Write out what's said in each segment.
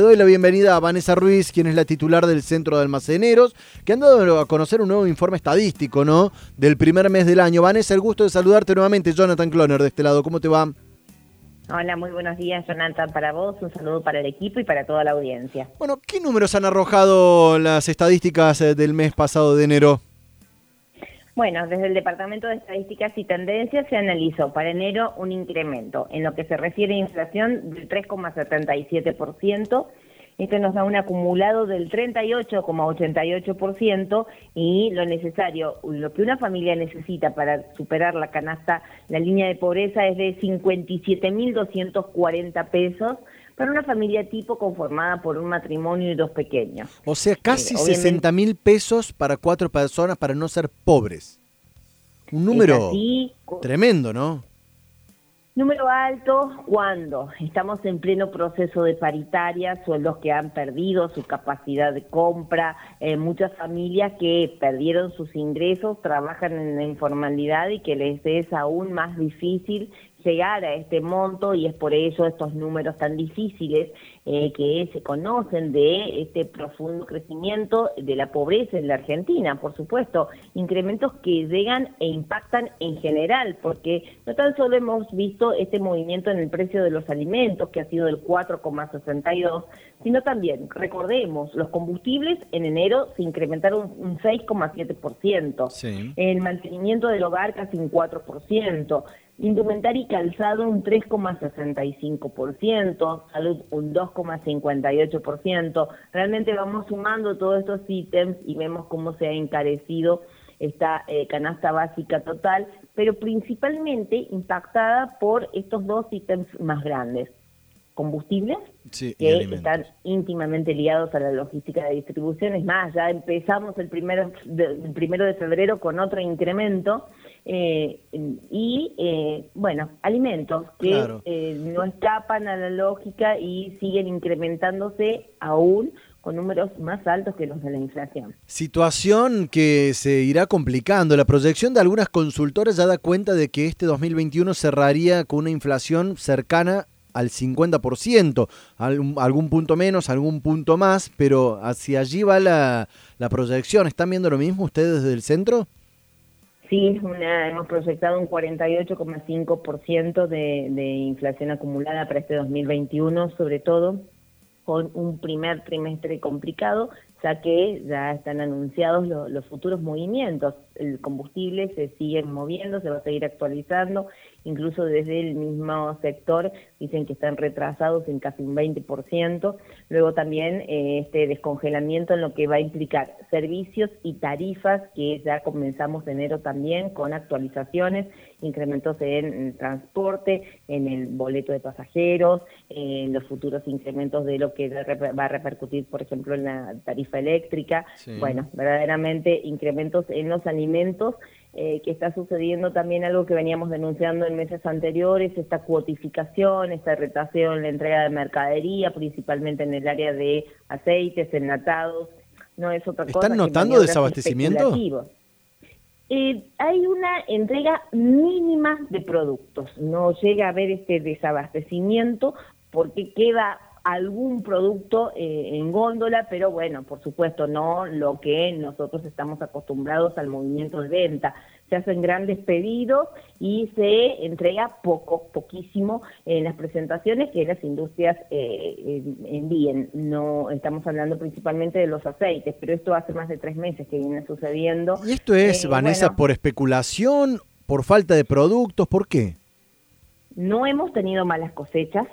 Le doy la bienvenida a Vanessa Ruiz, quien es la titular del Centro de Almaceneros, que han dado a conocer un nuevo informe estadístico, ¿no? Del primer mes del año. Vanessa, el gusto de saludarte nuevamente. Jonathan Cloner de este lado, ¿cómo te va? Hola, muy buenos días, Jonathan, para vos, un saludo para el equipo y para toda la audiencia. Bueno, ¿qué números han arrojado las estadísticas eh, del mes pasado de enero? Bueno, desde el Departamento de Estadísticas y Tendencias se analizó para enero un incremento en lo que se refiere a inflación del 3,77%. Esto nos da un acumulado del 38,88% y lo necesario, lo que una familia necesita para superar la canasta, la línea de pobreza es de 57.240 pesos para una familia tipo conformada por un matrimonio y dos pequeños. O sea, casi 60 mil pesos para cuatro personas para no ser pobres. Un número tremendo, ¿no? Número alto cuando estamos en pleno proceso de paritaria, sueldos que han perdido su capacidad de compra, eh, muchas familias que perdieron sus ingresos, trabajan en la informalidad y que les es aún más difícil llegar a este monto y es por ello estos números tan difíciles eh, que se conocen de este profundo crecimiento de la pobreza en la Argentina, por supuesto, incrementos que llegan e impactan en general, porque no tan solo hemos visto este movimiento en el precio de los alimentos, que ha sido del 4,62, sino también, recordemos, los combustibles en enero se incrementaron un 6,7%, el mantenimiento del hogar casi un 4%, Indumentaria y calzado un 3,65%, salud un 2,58%. Realmente vamos sumando todos estos ítems y vemos cómo se ha encarecido esta eh, canasta básica total, pero principalmente impactada por estos dos ítems más grandes. Combustibles, que están íntimamente ligados a la logística de distribución. Es más, ya empezamos el primero el primero de febrero con otro incremento eh, y, eh, bueno, alimentos que eh, no escapan a la lógica y siguen incrementándose aún con números más altos que los de la inflación. Situación que se irá complicando. La proyección de algunas consultoras ya da cuenta de que este 2021 cerraría con una inflación cercana al 50%, algún, punto menos, algún punto más, pero hacia allí va la, la proyección. ¿Están viendo lo mismo ustedes desde el centro? Sí, una, hemos proyectado un 48,5% de, de inflación acumulada para este 2021, sobre todo con un primer trimestre complicado, ya que ya están anunciados los futuros movimientos. El combustible se sigue moviendo, se va a seguir actualizando, incluso desde el mismo sector dicen que están retrasados en casi un 20%. Luego también eh, este descongelamiento en lo que va a implicar servicios y tarifas, que ya comenzamos enero también con actualizaciones, incrementos en, transporte, en el boleto de pasajeros, en los futuros incrementos de lo que va a repercutir, por ejemplo, en la tarifa eléctrica. Bueno, verdaderamente incrementos en los alimentos eh, que está sucediendo también algo que veníamos denunciando en meses anteriores, esta cuotificación, esta retrasación en la entrega de mercadería, principalmente en el área de aceites, enlatados, no es otra cosa. ¿Están notando desabastecimiento? Eh, hay una entrega mínima de productos, no llega a haber este desabastecimiento porque queda algún producto eh, en góndola, pero bueno, por supuesto, no lo que nosotros estamos acostumbrados al movimiento de venta. Se hacen grandes pedidos y se entrega poco, poquísimo en las presentaciones que las industrias eh, envíen. No estamos hablando principalmente de los aceites, pero esto hace más de tres meses que viene sucediendo. ¿Y esto es, eh, Vanessa, por especulación, por falta de productos? ¿Por qué? No hemos tenido malas cosechas,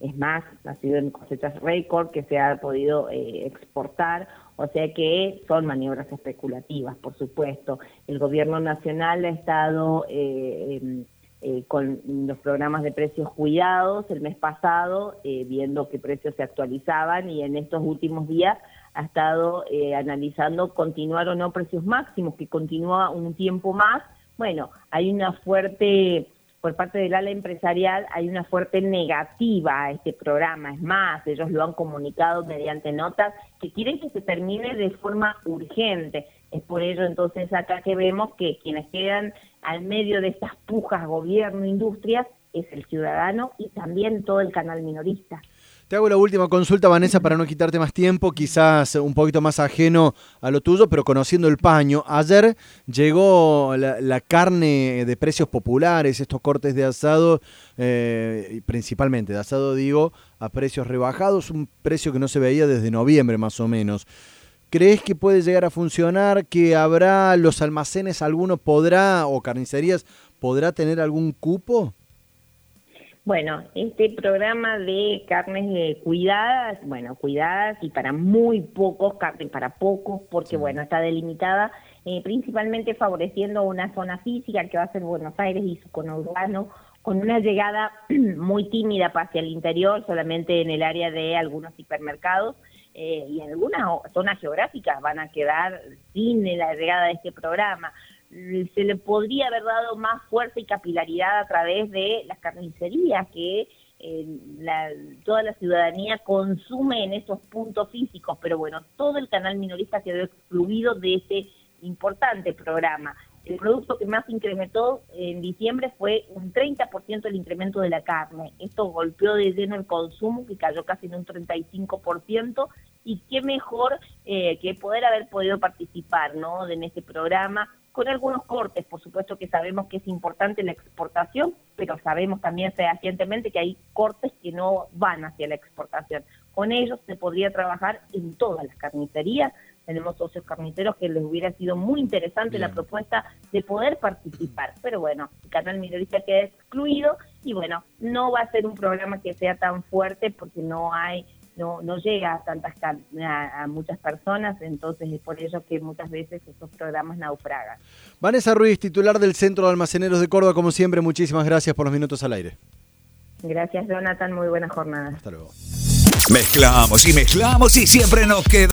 es más, ha sido en cosechas récord que se ha podido eh, exportar, o sea que son maniobras especulativas, por supuesto. El gobierno nacional ha estado eh, em, eh, con los programas de precios cuidados el mes pasado, viendo qué precios se actualizaban y en estos últimos días ha estado analizando continuar o no precios máximos, que continúa un tiempo más. Bueno, hay una fuerte por parte del ala empresarial hay una fuerte negativa a este programa. Es más, ellos lo han comunicado mediante notas que quieren que se termine de forma urgente. Es por ello entonces acá que vemos que quienes quedan al medio de estas pujas gobierno, industrias, es el ciudadano y también todo el canal minorista. Te hago la última consulta, Vanessa, para no quitarte más tiempo, quizás un poquito más ajeno a lo tuyo, pero conociendo el paño. Ayer llegó la, carne de precios populares, estos cortes de asado, eh, principalmente de asado digo, a precios rebajados, un precio que no se veía desde noviembre más o menos. ¿Crees que puede llegar a funcionar? ¿Que habrá los almacenes, alguno podrá, o carnicerías, podrá tener algún cupo? Bueno, este programa de carnes eh, cuidadas, bueno, cuidadas y para muy pocos, carne para pocos, porque bueno, está delimitada eh, principalmente favoreciendo una zona física que va a ser Buenos Aires y su conurbano, con una llegada muy tímida hacia el interior, solamente en el área de algunos hipermercados, eh, y en algunas zonas geográficas van a quedar sin la llegada de este programa se le podría haber dado más fuerza y capilaridad a través de las carnicerías que eh, la, toda la ciudadanía consume en esos puntos físicos, pero bueno, todo el canal minorista quedó excluido de ese importante programa. El producto que más incrementó en diciembre fue un 30% el incremento de la carne. Esto golpeó de lleno el consumo, que cayó casi en un 35%, y qué mejor eh, que poder haber podido participar ¿no? en este programa con algunos cortes, por supuesto que sabemos que es importante la exportación, pero sabemos también fehacientemente que hay cortes que no van hacia la exportación. Con ellos se podría trabajar en todas las carnicerías. Tenemos socios carniceros que les hubiera sido muy interesante la propuesta de poder participar. Pero bueno, el canal minorista queda excluido y bueno, no va a ser un programa que sea tan fuerte porque no hay no, no llega a tantas a, muchas personas, entonces es por ello que muchas veces estos programas naufragan. Vanessa Ruiz, titular del Centro de Almaceneros de Córdoba, como siempre, muchísimas gracias por los minutos al aire. Gracias, Jonathan, muy buena jornada. Hasta luego. Mezclamos y mezclamos y siempre nos queda